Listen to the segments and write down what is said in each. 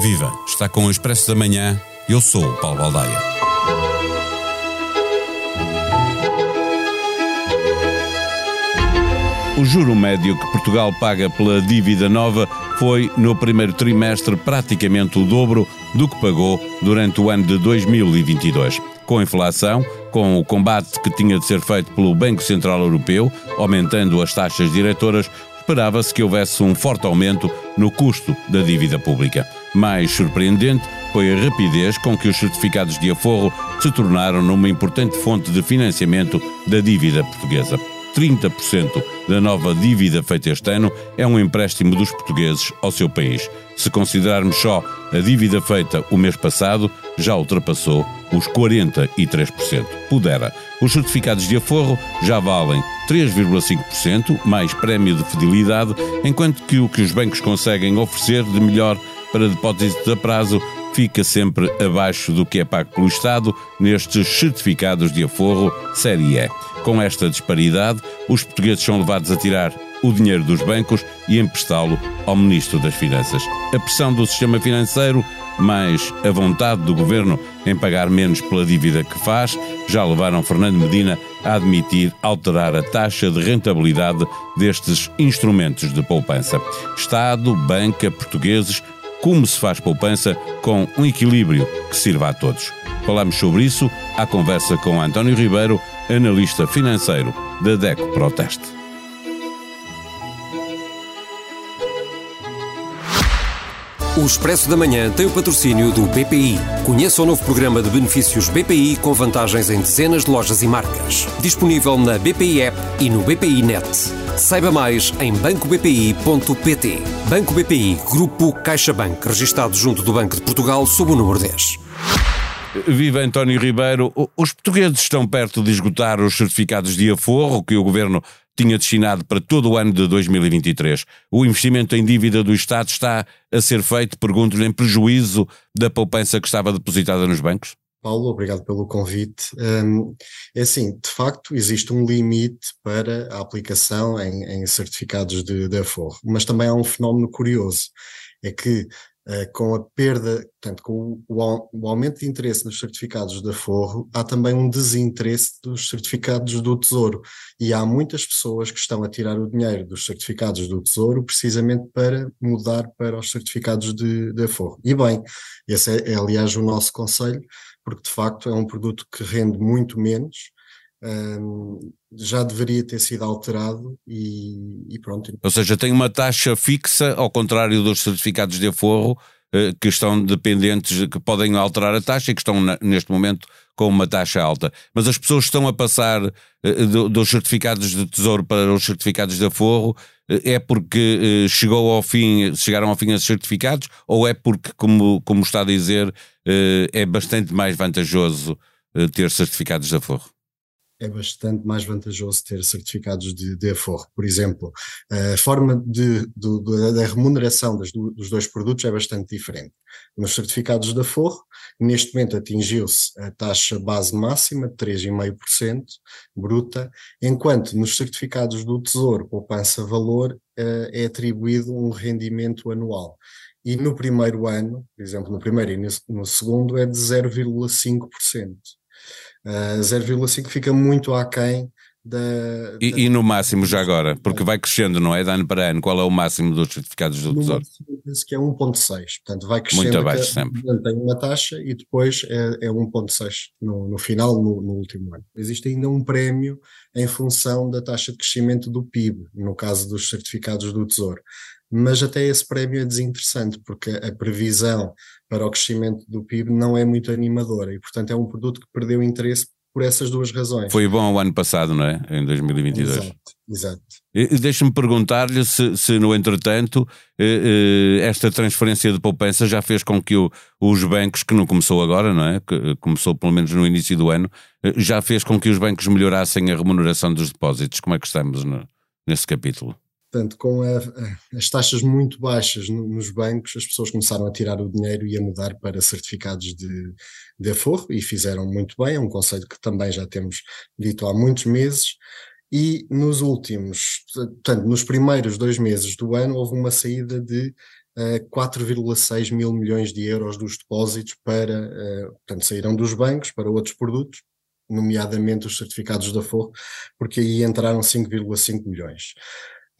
Viva! Está com o Expresso da Manhã. Eu sou o Paulo Baldaia. O juro médio que Portugal paga pela dívida nova foi, no primeiro trimestre, praticamente o dobro do que pagou durante o ano de 2022. Com a inflação, com o combate que tinha de ser feito pelo Banco Central Europeu, aumentando as taxas diretoras, esperava-se que houvesse um forte aumento no custo da dívida pública. Mais surpreendente foi a rapidez com que os certificados de aforro se tornaram numa importante fonte de financiamento da dívida portuguesa. 30% da nova dívida feita este ano é um empréstimo dos portugueses ao seu país. Se considerarmos só a dívida feita o mês passado, já ultrapassou os 43%. Pudera. Os certificados de aforro já valem 3,5% mais prémio de fidelidade, enquanto que o que os bancos conseguem oferecer de melhor para depósitos a prazo fica sempre abaixo do que é pago pelo Estado nestes certificados de aforro Série E. Com esta disparidade, os portugueses são levados a tirar o dinheiro dos bancos e emprestá-lo ao Ministro das Finanças. A pressão do sistema financeiro, mais a vontade do governo em pagar menos pela dívida que faz, já levaram Fernando Medina a admitir alterar a taxa de rentabilidade destes instrumentos de poupança. Estado, banca, portugueses como se faz poupança com um equilíbrio que sirva a todos. Falamos sobre isso à conversa com António Ribeiro, analista financeiro da DECO Proteste. O Expresso da Manhã tem o patrocínio do BPI. Conheça o novo programa de benefícios BPI com vantagens em dezenas de lojas e marcas. Disponível na BPI App e no BPI Net. Saiba mais em bancobpi.pt. Banco BPI, Grupo CaixaBank, registado junto do Banco de Portugal sob o número 10. Viva António Ribeiro. Os portugueses estão perto de esgotar os certificados de aforro que o governo tinha destinado para todo o ano de 2023. O investimento em dívida do Estado está a ser feito, pergunto-lhe, em prejuízo da poupança que estava depositada nos bancos? Paulo, obrigado pelo convite. Um, é assim, de facto, existe um limite para a aplicação em, em certificados de, de mas também há um fenómeno curioso, é que eh, com a perda, portanto, com o, o, aumento de interesse nos certificados de aforro, há também um desinteresse dos certificados do Tesouro. E há muitas pessoas que estão a tirar o dinheiro dos certificados do Tesouro precisamente para mudar para os certificados de, de aforro. E bem, esse é, é aliás o nosso conselho, porque de facto é um produto que rende muito menos um, já deveria ter sido alterado e, e, pronto. Ou seja, tem uma taxa fixa, ao contrário dos certificados de aforro, eh, que estão dependentes, que podem alterar a taxa e que estão neste momento com uma taxa alta. Mas as pessoas estão a passar eh, dos certificados de tesouro para os certificados de aforro, eh, é porque chegou ao fim, chegaram ao fim esses certificados, ou é porque, como, como está a dizer, é bastante mais vantajoso ter certificados de aforro? É bastante mais vantajoso ter certificados de, de aforro. Por exemplo, a forma de, de, da remuneração das, dos dois produtos é bastante diferente. Nos certificados de aforro, neste momento atingiu-se a taxa base máxima de 3,5% bruta, enquanto nos certificados do Tesouro, poupança-valor, eh, é atribuído um rendimento anual. E no primeiro ano, por exemplo, no primeiro e no segundo, é de 0,5%. Uh, 0,5 fica muito aquém da, e, da... e, no máximo já agora, porque vai crescendo, não é? De ano para ano, qual é o máximo dos certificados do no Tesouro? Penso que é 1.6, portanto vai crescendo. Muito abaixo sempre. Tem uma taxa e depois é, é 1.6 no, no final, no, no, último ano. Existe ainda um prémio em função da taxa de crescimento do PIB, no caso dos certificados do Tesouro. Mas até esse prémio é desinteressante, porque a previsão para o crescimento do PIB não é muito animadora e, portanto, é um produto que perdeu interesse por essas duas razões. Foi bom o ano passado, não é? Em 2022. Exato, exato. Deixa-me perguntar-lhe se, se, no entretanto, eh, eh, esta transferência de poupança já fez com que o, os bancos, que não começou agora, não é? Que começou pelo menos no início do ano, eh, já fez com que os bancos melhorassem a remuneração dos depósitos. Como é que estamos no, nesse capítulo? Portanto, com a, as taxas muito baixas no, nos bancos, as pessoas começaram a tirar o dinheiro e a mudar para certificados de, de aforro e fizeram muito bem. É um conceito que também já temos dito há muitos meses. E nos últimos, portanto, nos primeiros dois meses do ano, houve uma saída de uh, eh, 4,6 mil milhões de euros dos depósitos para, uh, portanto, saíram dos bancos para outros produtos, nomeadamente os certificados de aforro, porque aí entraram 5,5 milhões.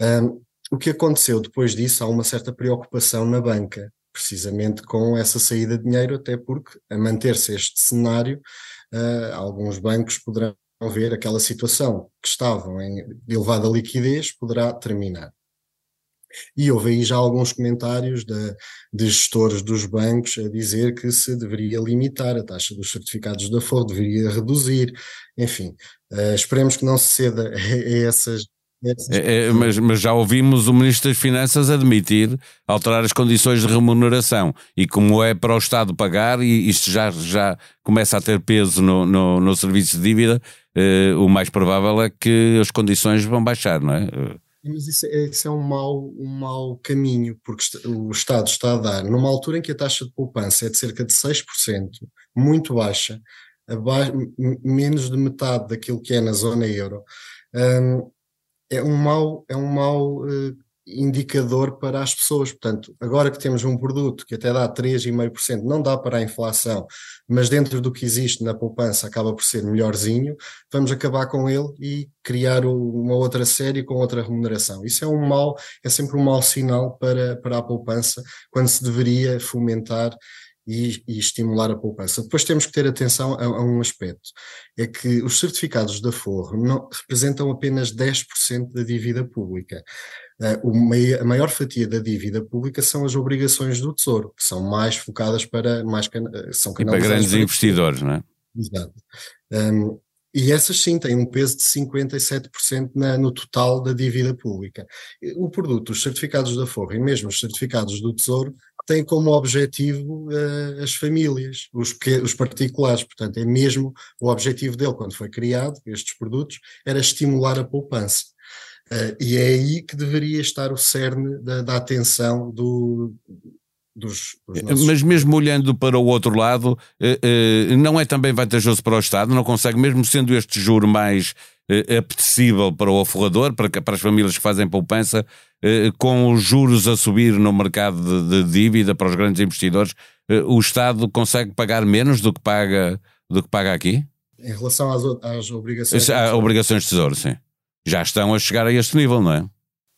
Um, o que aconteceu depois disso? Há uma certa preocupação na banca, precisamente com essa saída de dinheiro, até porque, a manter-se este cenário, uh, alguns bancos poderão ver aquela situação que estavam em elevada liquidez, poderá terminar. E houve aí já alguns comentários de, de, gestores dos bancos a dizer que se deveria limitar a taxa dos certificados da Ford, deveria reduzir, enfim, uh, esperemos que não se ceda a, a essas é, é, mas, mas, já ouvimos o Ministro das Finanças admitir alterar as condições de remuneração e como é para o Estado pagar e isto já, já começa a ter peso no, no, no serviço de dívida, eh, o mais provável é que as condições vão baixar, não é? Mas isso é, isso é um, mau, um mau caminho, porque o Estado está a dar, numa altura em que a taxa de poupança é de cerca de 6%, muito baixa, menos de metade daquilo que é na zona euro, um, é um mau, é um mau uh, indicador para as pessoas. Portanto, agora que temos um produto que até dá 3,5%, não dá para a inflação, mas dentro do que existe na poupança acaba por ser melhorzinho, vamos acabar com ele e criar uma outra série com outra remuneração. Isso é um mau, é sempre um mau sinal para, para a poupança, quando se deveria fomentar e, e, estimular a poupança. Depois temos que ter atenção a, a, um aspecto, é que os certificados de aforro não, representam apenas 10% da dívida pública. Uh, a maior fatia da dívida pública são as obrigações do Tesouro, que são mais focadas para mais eh, são e para grandes para investidores, não é? Exato. Um, e essas sim têm um peso de 57% na, no total da dívida pública. O produto, os certificados de aforro e mesmo os certificados do Tesouro tem como objetivo uh, as famílias, os, os particulares. Portanto, é mesmo o objetivo dele, quando foi criado, estes produtos, era estimular a poupança. Uh, e é aí que deveria estar o cerne da, da atenção do, dos, dos nossos... Mas mesmo olhando para o outro lado, uh, não é também vantajoso para o Estado? Não consegue, mesmo sendo este juro mais apetecível para o aforrador, para, para as famílias que fazem poupança, eh, com os juros a subir no mercado de, de dívida para os grandes investidores, eh, o Estado consegue pagar menos do que paga, do que paga aqui? Em relação às, às obrigações. Às obrigações de tesouro, sim. Já estão a chegar a este nível, não é?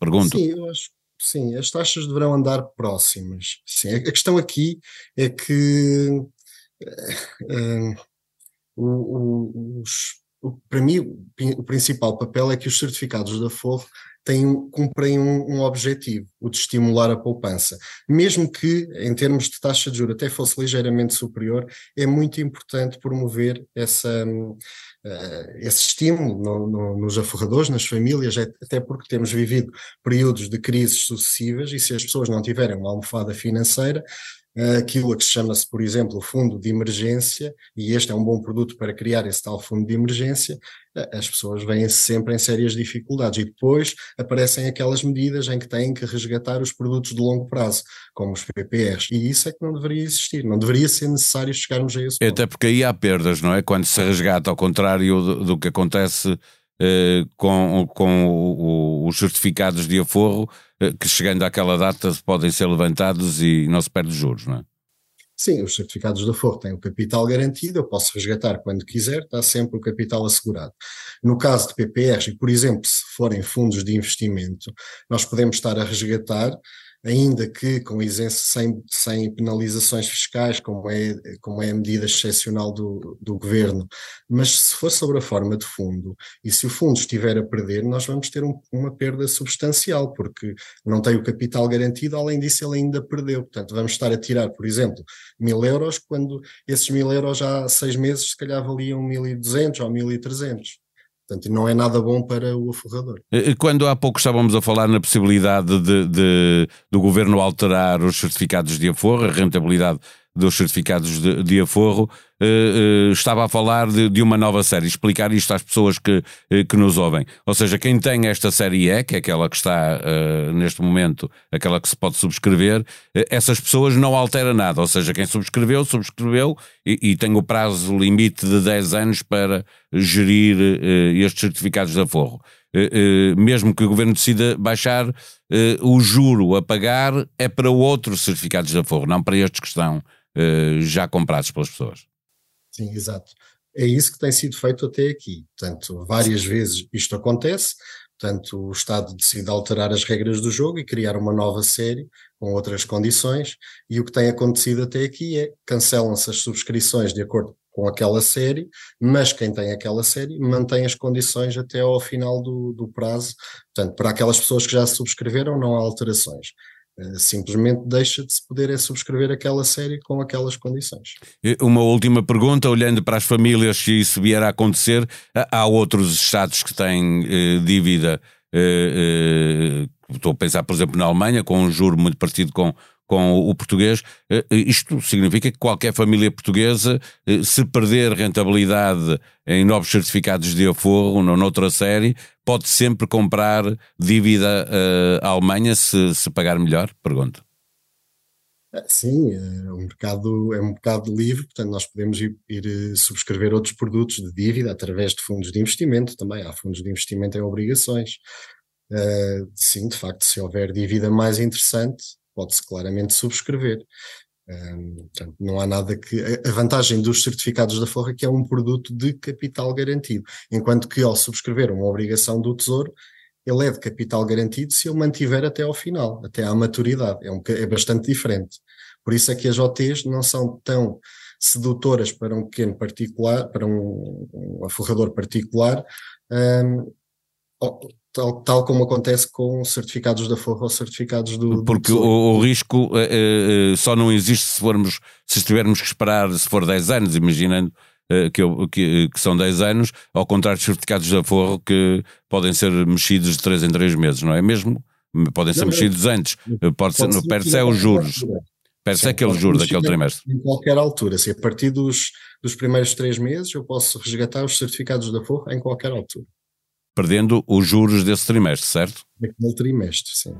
Pergunto. Sim, eu acho sim, as taxas deverão andar próximas. Sim, a questão aqui é que uh, o, o, os, o, para mim o principal papel é que os certificados da Forro têm, cumprem um, um, objetivo, o de estimular a poupança. Mesmo que, em termos de taxa de juros, até fosse ligeiramente superior, é muito importante promover essa, uh, esse estímulo no, no, nos aforradores, nas famílias, é, até porque temos vivido períodos de crises sucessivas e se as pessoas não tiverem uma almofada financeira, aquilo que chama-se, por exemplo, fundo de emergência, e este é um bom produto para criar esse tal fundo de emergência, as pessoas vêm sempre em sérias dificuldades e depois aparecem aquelas medidas em que têm que resgatar os produtos de longo prazo, como os PPRs, e isso é que não deveria existir, não deveria ser necessário chegarmos a esse ponto. Até porque aí há perdas, não é? Quando se resgata, ao contrário do, do que acontece eh, com, com o, os certificados de aforro, eh, que chegando àquela data podem ser levantados e não se perde juros, não é? Sim, os certificados de aforro têm o capital garantido, eu posso resgatar quando quiser, está sempre o capital assegurado. No caso de PPRs, e por exemplo, se forem fundos de investimento, nós podemos estar a resgatar ainda que com isenção, sem, sem penalizações fiscais, como é, como é a medida excepcional do, do governo, mas se for sobre a forma de fundo, e se o fundo estiver a perder, nós vamos ter um, uma perda substancial, porque não tem o capital garantido, além disso ele ainda perdeu, portanto vamos estar a tirar, por exemplo, mil euros, quando esses mil euros há seis meses se calhar valiam 1.200 ou 1.300. Portanto, não é nada bom para o aforrador. Quando há pouco estávamos a falar na possibilidade de, de do governo alterar os certificados de aforro, a rentabilidade dos certificados de, de aforro, uh, uh, estava a falar de, de, uma nova série, explicar isto às pessoas que, uh, que nos ouvem. Ou seja, quem tem esta série E, que é aquela que está neste momento, aquela que se pode subscrever, essas pessoas não altera nada. Ou seja, quem subscreveu, subscreveu e, e tem o prazo limite de 10 anos para gerir estes certificados de aforro. mesmo que o governo decida baixar o juro a pagar, é para outros certificados de aforro, não para estes que estão uh, já comprados pelas pessoas. Sim, exato. É isso que tem sido feito até aqui. Portanto, várias vezes isto acontece, portanto, o Estado decide alterar as regras do jogo e criar uma nova série com outras condições, e o que tem acontecido até aqui é cancelam-se as subscrições de acordo com aquela série, mas quem tem aquela série mantém as condições até ao final do, do prazo. Portanto, para aquelas pessoas que já subscreveram, não há alterações. Eh, simplesmente deixa de se poder é subscrever aquela série com aquelas condições. Uma última pergunta, olhando para as famílias, se isso vier a acontecer, há outros estados que têm eh, dívida, eh, eh, estou a pensar, por exemplo, na Alemanha, com um juro muito parecido com, com o português. Eh, eh, isto significa que qualquer família portuguesa, eh, se perder rentabilidade em novos certificados de aforro ou noutra série, pode sempre comprar dívida à Alemanha se, se pagar melhor? Pergunta. Sim, um mercado, é um mercado livre, portanto nós podemos ir, ir, subscrever outros produtos de dívida através de fundos de investimento também. Há fundos de investimento em obrigações. Uh, sim, de facto, se houver dívida mais interessante, pode-se claramente subscrever. Um, portanto, não há nada que. A vantagem dos certificados da Forra é que é um produto de capital garantido, enquanto que ao subscrever uma obrigação do Tesouro, ele é de capital garantido se ele mantiver até ao final, até à maturidade. É, um, é bastante diferente. Por isso é que as OTs não são tão sedutoras para um pequeno particular, para um, um aforrador particular, um, tal, tal como acontece com certificados da Forra ou certificados do. Porque do o, o, risco uh, uh, só não existe se formos, se tivermos que esperar, se for 10 anos, imaginando. Uh, que, que, que, são 10 anos, ao contrário dos certificados da Forro que podem ser mexidos de 3 em 3 meses, não é mesmo? Podem ser não, mexidos antes, pode ser, no perde é os juros. Perde-se aquele juro daquele trimestre. Em qualquer altura, se a partir dos, dos primeiros 3 meses eu posso resgatar os certificados da Forro em qualquer altura perdendo os juros desse trimestre, certo? Daquele trimestre, sim.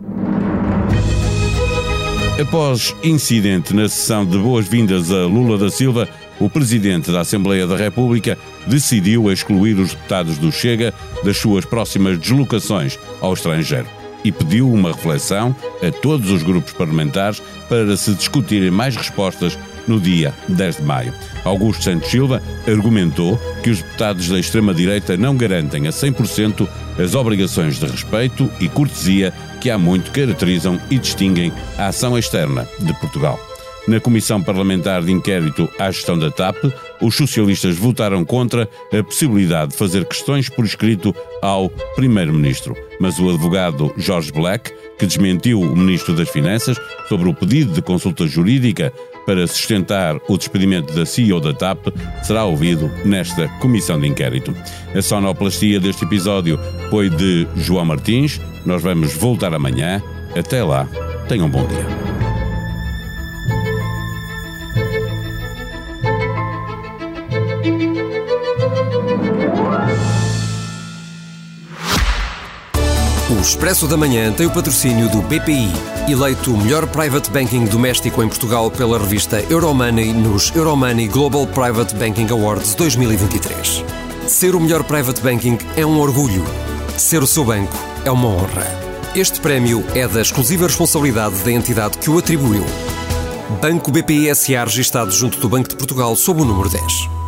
Após incidente na sessão de boas-vindas a Lula da Silva, o presidente da Assembleia da República decidiu excluir os deputados do Chega das suas próximas deslocações ao estrangeiro e pediu uma reflexão a todos os grupos parlamentares para se discutirem mais respostas no dia 10 de maio. Augusto Santos Silva argumentou que os deputados da extrema-direita não garantem a 100% as obrigações de respeito e cortesia que há muito caracterizam e distinguem a ação externa de Portugal. Na Comissão Parlamentar de Inquérito à Gestão da TAP, os socialistas votaram contra a possibilidade de fazer questões por escrito ao Primeiro-Ministro. Mas o advogado Jorge Black, que desmentiu o Ministro das Finanças sobre o pedido de consulta jurídica para sustentar o despedimento da CEO da TAP será ouvido nesta comissão de inquérito. A sonoplastia deste episódio foi de João Martins. Nós vamos voltar amanhã. Até lá, tenham um bom dia. O Expresso da Manhã tem o patrocínio do BPI, eleito o melhor private banking doméstico em Portugal pela revista Euromoney nos Euromoney Global Private Banking Awards 2023. Ser o melhor private banking é um orgulho. Ser o seu banco é uma honra. Este prémio é da exclusiva responsabilidade da entidade que o atribuiu. Banco BPI SA registado junto do Banco de Portugal sob o número 10.